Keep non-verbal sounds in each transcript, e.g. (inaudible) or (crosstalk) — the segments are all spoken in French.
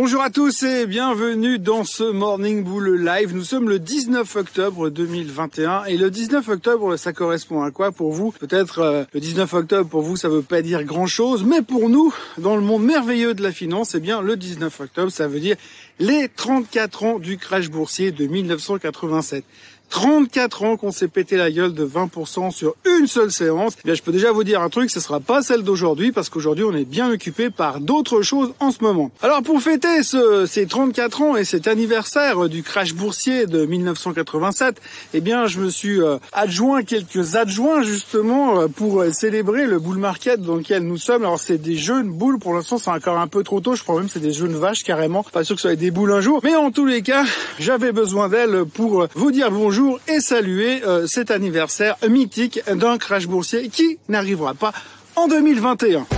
Bonjour à tous et bienvenue dans ce Morning Bull Live. Nous sommes le 19 octobre 2021 et le 19 octobre, ça correspond à quoi pour vous? Peut-être euh, le 19 octobre pour vous, ça veut pas dire grand-chose, mais pour nous, dans le monde merveilleux de la finance, eh bien le 19 octobre, ça veut dire les 34 ans du crash boursier de 1987. 34 ans qu'on s'est pété la gueule de 20% sur une seule séance. Eh bien, je peux déjà vous dire un truc, ce sera pas celle d'aujourd'hui parce qu'aujourd'hui on est bien occupé par d'autres choses en ce moment. Alors pour fêter ce, ces 34 ans et cet anniversaire du crash boursier de 1987, eh bien je me suis euh, adjoint quelques adjoints justement euh, pour euh, célébrer le bull market dans lequel nous sommes. Alors c'est des jeunes boules, pour l'instant c'est encore un peu trop tôt, je crois même c'est des jeunes vaches carrément. Pas sûr que va être des boules un jour, mais en tous les cas, j'avais besoin d'elles pour vous dire bonjour et saluer euh, cet anniversaire mythique d'un crash boursier qui n'arrivera pas en 2021.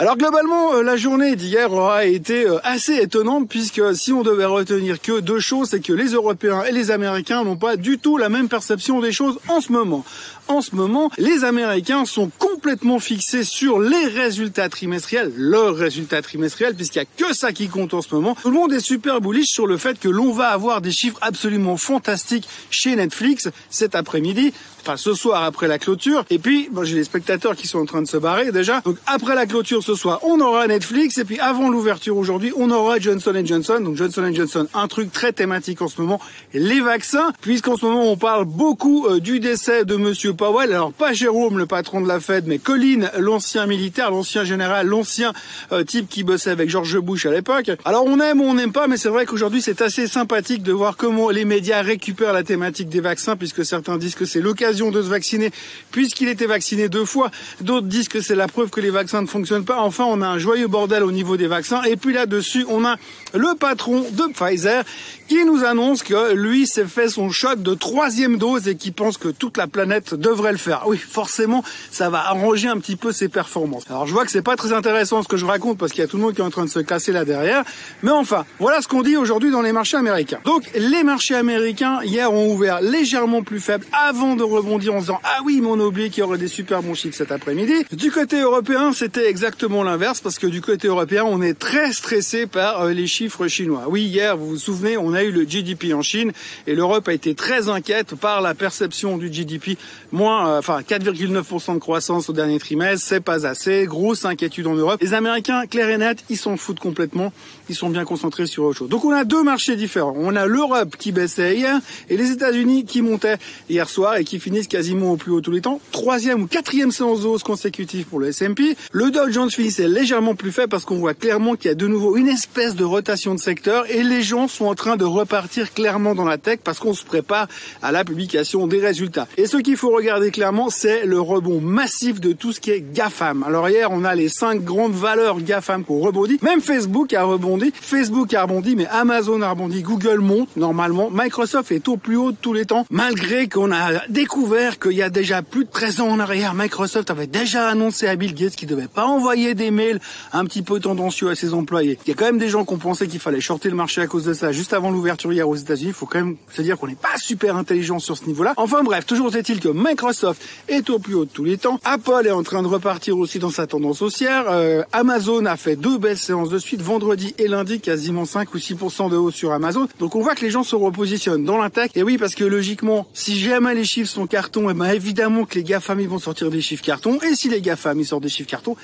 Alors globalement, euh, la journée d'hier aura été euh, assez étonnante puisque si on devait retenir que deux choses, c'est que les Européens et les Américains n'ont pas du tout la même perception des choses en ce moment en ce moment, les Américains sont complètement fixés sur les résultats trimestriels, leurs résultats trimestriels, puisqu'il n'y a que ça qui compte en ce moment. Tout le monde est super bullish sur le fait que l'on va avoir des chiffres absolument fantastiques chez Netflix cet après-midi, enfin ce soir après la clôture. Et puis, j'ai les spectateurs qui sont en train de se barrer déjà. Donc après la clôture on aura Netflix, et puis avant l'ouverture aujourd'hui, on aura Johnson Johnson. Donc Johnson Johnson, un truc très thématique en ce moment, les vaccins, puisqu'en ce moment on parle beaucoup euh, du décès de Monsieur Powell, alors pas Jérôme, le patron de la Fed, mais Colin, l'ancien militaire, l'ancien général, l'ancien euh, type qui bossait avec George Bush à l'époque. Alors on aime ou on n'aime pas, mais c'est vrai qu'aujourd'hui c'est assez sympathique de voir comment les médias récupèrent la thématique des vaccins, puisque certains disent que c'est l'occasion de se vacciner, puisqu'il était vacciné deux fois. D'autres disent que c'est la preuve que les vaccins ne fonctionnent pas. Enfin, on a un joyeux bordel au niveau des vaccins. Et puis là-dessus, on a le patron de Pfizer qui nous annonce que lui s'est fait son shot de troisième dose et qui pense que toute la planète devrait le faire. Oui, forcément, ça va arranger un petit peu ses performances. Alors je vois que c'est pas très intéressant ce que je raconte parce qu'il y a tout le monde qui est en train de se casser là derrière. Mais enfin, voilà ce qu'on dit aujourd'hui dans les marchés américains. Donc les marchés américains hier ont ouvert légèrement plus faibles avant de rebondir en disant ah oui, mais on a oublié qu'il y aurait des super bons chiffres cet après-midi. Du côté européen, c'était exactement l'inverse parce que du côté européen, on est très stressé par euh, les chiffres chinois. Oui, hier, vous vous souvenez, on a eu le GDP en Chine et l'Europe a été très inquiète par la perception du GDP. Moins, euh, enfin 4,9% de croissance au dernier trimestre, c'est pas assez. Grosse inquiétude en Europe. Les Américains, clair et net, ils s'en foutent complètement. Ils sont bien concentrés sur autre chose. Donc on a deux marchés différents. On a l'Europe qui baissait hier et les États-Unis qui montaient hier soir et qui finissent quasiment au plus haut tous les temps. Troisième ou quatrième séance de hausse consécutive pour le S&P. Le Dow Jones finissait légèrement plus faible parce qu'on voit clairement qu'il y a de nouveau une espèce de rotation de secteur et les gens sont en train de repartir clairement dans la tech parce qu'on se prépare à la publication des résultats. Et ce qu'il faut regarder clairement, c'est le rebond massif de tout ce qui est GAFAM. Alors hier, on a les cinq grandes valeurs GAFAM qui ont rebondi. Même Facebook a rebondi. Facebook a rebondi, mais Amazon a rebondi. Google monte normalement. Microsoft est au plus haut de tous les temps, malgré qu'on a découvert qu'il y a déjà plus de 13 ans en arrière, Microsoft avait déjà annoncé à Bill Gates qu'il devait pas envoyer des mails un petit peu tendancieux à ses employés. Il y a quand même des gens qui ont pensé qu'il fallait shorter le marché à cause de ça juste avant l'ouverture hier aux États-Unis. Il faut quand même se dire qu'on n'est pas super intelligent sur ce niveau-là. Enfin bref, toujours est-il que Microsoft est au plus haut de tous les temps. Apple est en train de repartir aussi dans sa tendance haussière. Euh, Amazon a fait deux belles séances de suite, vendredi et lundi, quasiment 5 ou 6% de hausse sur Amazon. Donc on voit que les gens se repositionnent dans la tech. Et oui, parce que logiquement, si jamais les chiffres sont cartons, eh ben évidemment que les GAFAM ils vont sortir des chiffres cartons. Et si les GAFAM ils sortent des chiffres cartons,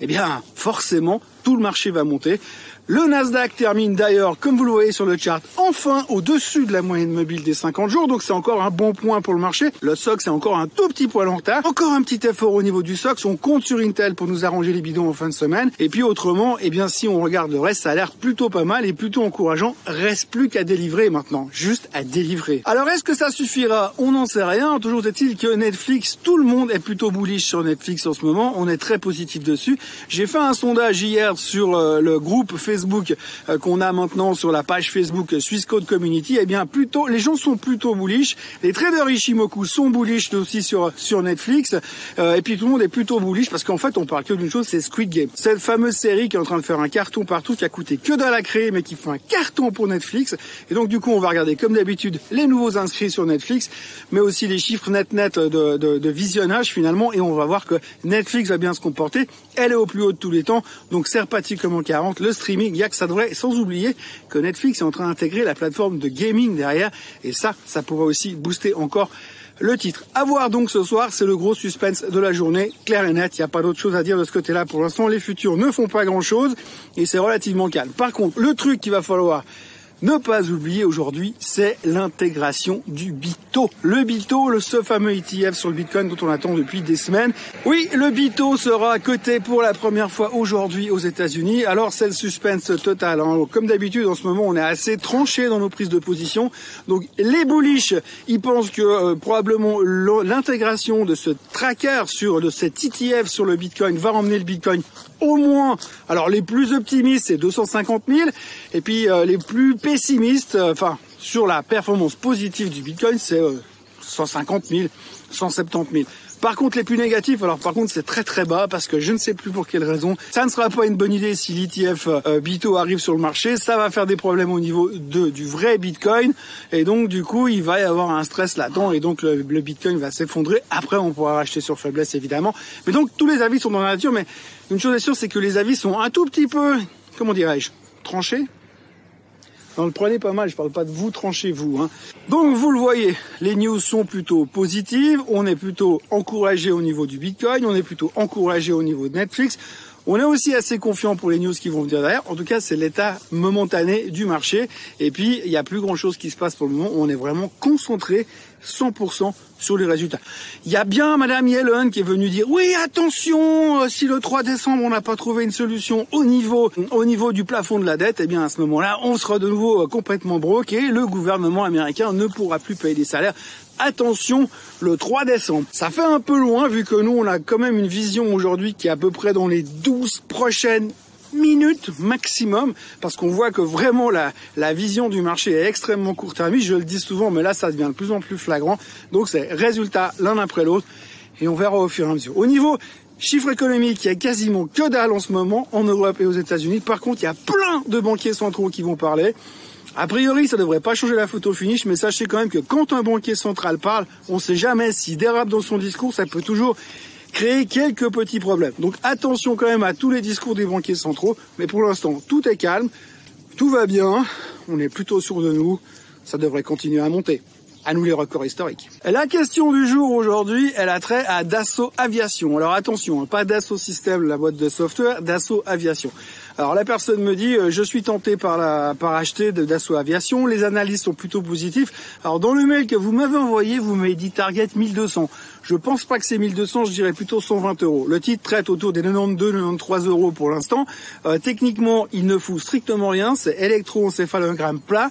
eh bien forcément tout le marché va monter. Le Nasdaq termine d'ailleurs, comme vous le voyez sur le chart, enfin au-dessus de la moyenne mobile des 50 jours, donc c'est encore un bon point pour le marché. Le SOX est encore un tout petit poil en retard. Encore un petit effort au niveau du SOX, on compte sur Intel pour nous arranger les bidons en fin de semaine. Et puis autrement, eh bien si on regarde le reste, ça a l'air plutôt pas mal et plutôt encourageant. Reste plus qu'à délivrer maintenant, juste à délivrer. Alors est-ce que ça suffira? On n'en sait rien. Toujours est-il que Netflix, tout le monde est plutôt bullish sur Netflix en ce moment. On est très positif dessus. J'ai fait un sondage hier sur euh, le groupe Facebook euh, qu'on a maintenant sur la page Facebook Swiss Code Community, eh bien plutôt les gens sont plutôt bullish. Les traders Ishimoku sont bullish aussi sur sur Netflix. Euh, et puis tout le monde est plutôt bullish parce qu'en fait, on parle que d'une chose, c'est Squid Game. Cette fameuse série qui est en train de faire un carton partout, qui a coûté que dalle à créer, mais qui fait un carton pour Netflix. Et donc, du coup, on va regarder comme d'habitude les nouveaux inscrits sur Netflix, mais aussi les chiffres net net de, de, de visionnage finalement, et on va voir que Netflix va bien se comporter. Elle est au plus haut de tous les temps, donc c'est reparti comme en 40. Le streaming, il y a que ça devrait, sans oublier que Netflix est en train d'intégrer la plateforme de gaming derrière, et ça, ça pourrait aussi booster encore le titre. À voir donc ce soir, c'est le gros suspense de la journée, clair et net, il n'y a pas d'autre chose à dire de ce côté-là pour l'instant, les futurs ne font pas grand-chose et c'est relativement calme. Par contre, le truc qu'il va falloir ne pas oublier aujourd'hui, c'est l'intégration du BITO. Le BITO, le ce fameux ETF sur le Bitcoin dont on attend depuis des semaines. Oui, le BITO sera coté pour la première fois aujourd'hui aux États-Unis. Alors c'est le suspense total. Hein. Comme d'habitude, en ce moment, on est assez tranché dans nos prises de position. Donc les bullish, ils pensent que euh, probablement l'intégration de ce tracker sur de cet ETF sur le Bitcoin va emmener le Bitcoin au moins. Alors les plus optimistes, c'est 250 000, et puis euh, les plus pessimiste, euh, enfin, sur la performance positive du Bitcoin, c'est 150 000, 170 000. Par contre, les plus négatifs, alors par contre, c'est très très bas parce que je ne sais plus pour quelle raison. Ça ne sera pas une bonne idée si l'ETF euh, Bito arrive sur le marché. Ça va faire des problèmes au niveau du vrai Bitcoin. Et donc, du coup, il va y avoir un stress latent et donc le, le Bitcoin va s'effondrer. Après, on pourra racheter sur faiblesse, évidemment. Mais donc, tous les avis sont dans la nature. Mais une chose est sûre, c'est que les avis sont un tout petit peu, comment dirais-je, tranchés le prenez pas mal, je parle pas de vous, tranchez-vous. Hein. Donc vous le voyez, les news sont plutôt positives, on est plutôt encouragé au niveau du Bitcoin, on est plutôt encouragé au niveau de Netflix. On est aussi assez confiant pour les news qui vont venir derrière. En tout cas, c'est l'état momentané du marché. Et puis, il n'y a plus grand chose qui se passe pour le moment. On est vraiment concentré 100% sur les résultats. Il y a bien Madame Yellen qui est venue dire oui attention euh, si le 3 décembre on n'a pas trouvé une solution au niveau au niveau du plafond de la dette, eh bien à ce moment-là on sera de nouveau euh, complètement broke et le gouvernement américain ne pourra plus payer des salaires. Attention, le 3 décembre. Ça fait un peu loin vu que nous on a quand même une vision aujourd'hui qui est à peu près dans les 12 prochaines minutes maximum, parce qu'on voit que vraiment la, la vision du marché est extrêmement court-termiste. Je le dis souvent, mais là, ça devient de plus en plus flagrant. Donc, c'est résultat l'un après l'autre, et on verra au fur et à mesure. Au niveau chiffre économique, il y a quasiment que dalle en ce moment en Europe et aux États-Unis. Par contre, il y a plein de banquiers centraux qui vont parler. A priori, ça devrait pas changer la photo finish, mais sachez quand même que quand un banquier central parle, on sait jamais s'il dérape dans son discours, ça peut toujours créer quelques petits problèmes. Donc attention quand même à tous les discours des banquiers centraux, mais pour l'instant, tout est calme, tout va bien, on est plutôt sûr de nous, ça devrait continuer à monter. À nous les records historiques. La question du jour aujourd'hui, elle a trait à Dassault Aviation. Alors attention, hein, pas Dassault Systèmes, la boîte de software, Dassault Aviation. Alors la personne me dit, euh, je suis tenté par, la, par acheter de Dassault Aviation, les analyses sont plutôt positifs. Alors dans le mail que vous m'avez envoyé, vous m'avez dit target 1200. Je pense pas que c'est 1200, je dirais plutôt 120 euros. Le titre traite autour des 92-93 euros pour l'instant. Euh, techniquement, il ne fout strictement rien, c'est électroencéphalogramme plat.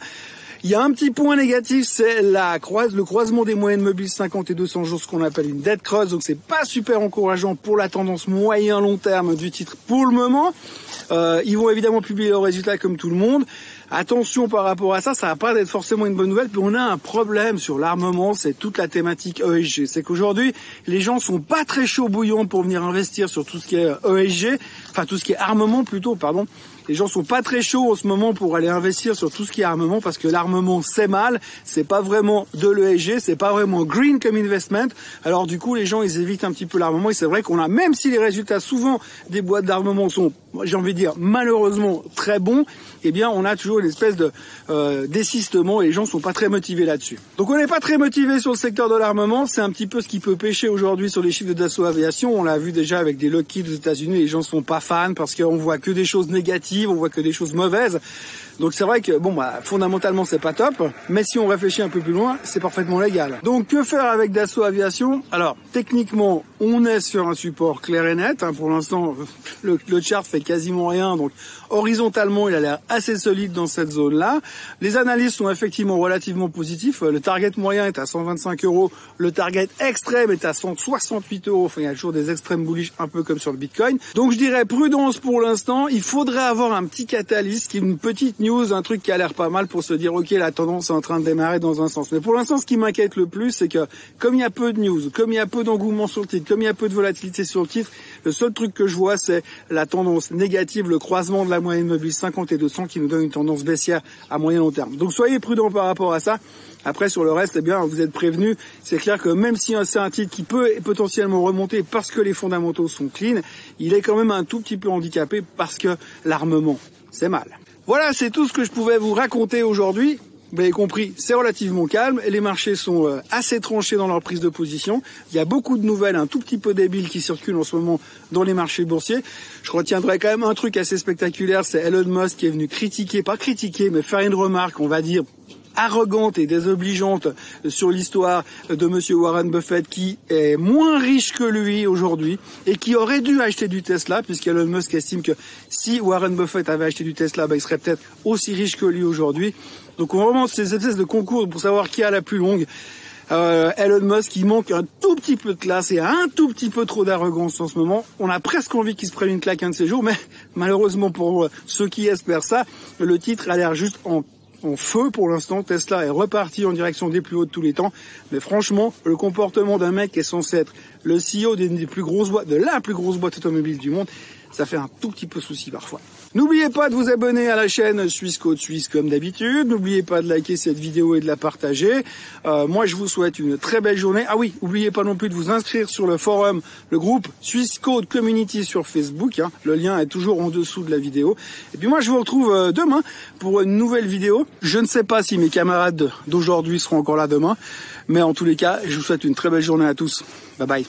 Il y a un petit point négatif, c'est la croise, le croisement des moyennes mobiles 50 et 200 jours, ce qu'on appelle une dead cross. Donc c'est pas super encourageant pour la tendance moyen long terme du titre pour le moment. Euh, ils vont évidemment publier leurs résultats comme tout le monde. Attention par rapport à ça, ça va pas être forcément une bonne nouvelle. Puis on a un problème sur l'armement, c'est toute la thématique ESG. C'est qu'aujourd'hui, les gens sont pas très chauds bouillants pour venir investir sur tout ce qui est ESG, enfin tout ce qui est armement plutôt, pardon. Les gens sont pas très chauds en ce moment pour aller investir sur tout ce qui est armement parce que l'armement c'est mal, c'est pas vraiment de l'ESG, c'est pas vraiment green comme investment. Alors du coup, les gens ils évitent un petit peu l'armement et c'est vrai qu'on a même si les résultats souvent des boîtes d'armement sont j'ai envie de dire malheureusement très bons, eh bien on a toujours une espèce de euh, désistement et les gens sont pas très motivés là-dessus. Donc on n'est pas très motivé sur le secteur de l'armement, c'est un petit peu ce qui peut pêcher aujourd'hui sur les chiffres de Dassault Aviation. On l'a vu déjà avec des Lockheed aux États-Unis, les gens sont pas fans parce qu'on voit que des choses négatives, on voit que des choses mauvaises. Donc c'est vrai que bon bah fondamentalement c'est pas top, mais si on réfléchit un peu plus loin, c'est parfaitement légal. Donc que faire avec Dassault Aviation? Alors techniquement, on est sur un support clair et net. Hein. Pour l'instant, (laughs) le, le chart fait quasiment rien, donc horizontalement, il a l'air assez solide dans cette zone-là. Les analyses sont effectivement relativement positifs. Le target moyen est à 125 euros, le target extrême est à 168 euros. Enfin, il y a toujours des extrêmes bullish, un peu comme sur le Bitcoin. Donc je dirais prudence pour l'instant. Il faudrait avoir un petit catalyse, qui une petite un truc qui a l'air pas mal pour se dire ok la tendance est en train de démarrer dans un sens. Mais pour l'instant, ce qui m'inquiète le plus, c'est que comme il y a peu de news, comme il y a peu d'engouement sur le titre, comme il y a peu de volatilité sur le titre, le seul truc que je vois, c'est la tendance négative, le croisement de la moyenne mobile 50 et 200 qui nous donne une tendance baissière à moyen long terme. Donc soyez prudents par rapport à ça. Après, sur le reste, eh bien, vous êtes prévenus. C'est clair que même si c'est un titre qui peut potentiellement remonter parce que les fondamentaux sont clean, il est quand même un tout petit peu handicapé parce que l'armement, c'est mal. Voilà, c'est tout ce que je pouvais vous raconter aujourd'hui. Vous avez compris, c'est relativement calme et les marchés sont euh, assez tranchés dans leur prise de position. Il y a beaucoup de nouvelles un tout petit peu débiles qui circulent en ce moment dans les marchés boursiers. Je retiendrai quand même un truc assez spectaculaire, c'est Elon Musk qui est venu critiquer, pas critiquer, mais faire une remarque, on va dire, arrogante et désobligeante sur l'histoire de monsieur Warren Buffett qui est moins riche que lui aujourd'hui et qui aurait dû acheter du Tesla puisqu'Elon Musk estime que si Warren Buffett avait acheté du Tesla, bah, il serait peut-être aussi riche que lui aujourd'hui. Donc on remonte ces espèces de concours pour savoir qui a la plus longue. Euh, Elon Musk, il manque un tout petit peu de classe et un tout petit peu trop d'arrogance en ce moment. On a presque envie qu'il se prenne une claque un de ces jours, mais (laughs) malheureusement pour ceux qui espèrent ça, le titre a l'air juste en en feu pour l'instant. Tesla est reparti en direction des plus hauts de tous les temps. Mais franchement, le comportement d'un mec qui est censé être le CEO des, plus grosses boîtes, de la plus grosse boîte automobile du monde, ça fait un tout petit peu souci parfois. N'oubliez pas de vous abonner à la chaîne Suisse Côte Suisse comme d'habitude. N'oubliez pas de liker cette vidéo et de la partager. Euh, moi, je vous souhaite une très belle journée. Ah oui, n'oubliez pas non plus de vous inscrire sur le forum, le groupe Suisse Code Community sur Facebook. Hein. Le lien est toujours en dessous de la vidéo. Et puis moi, je vous retrouve euh, demain pour une nouvelle vidéo. Je ne sais pas si mes camarades d'aujourd'hui seront encore là demain. Mais en tous les cas, je vous souhaite une très belle journée à tous. Bye bye.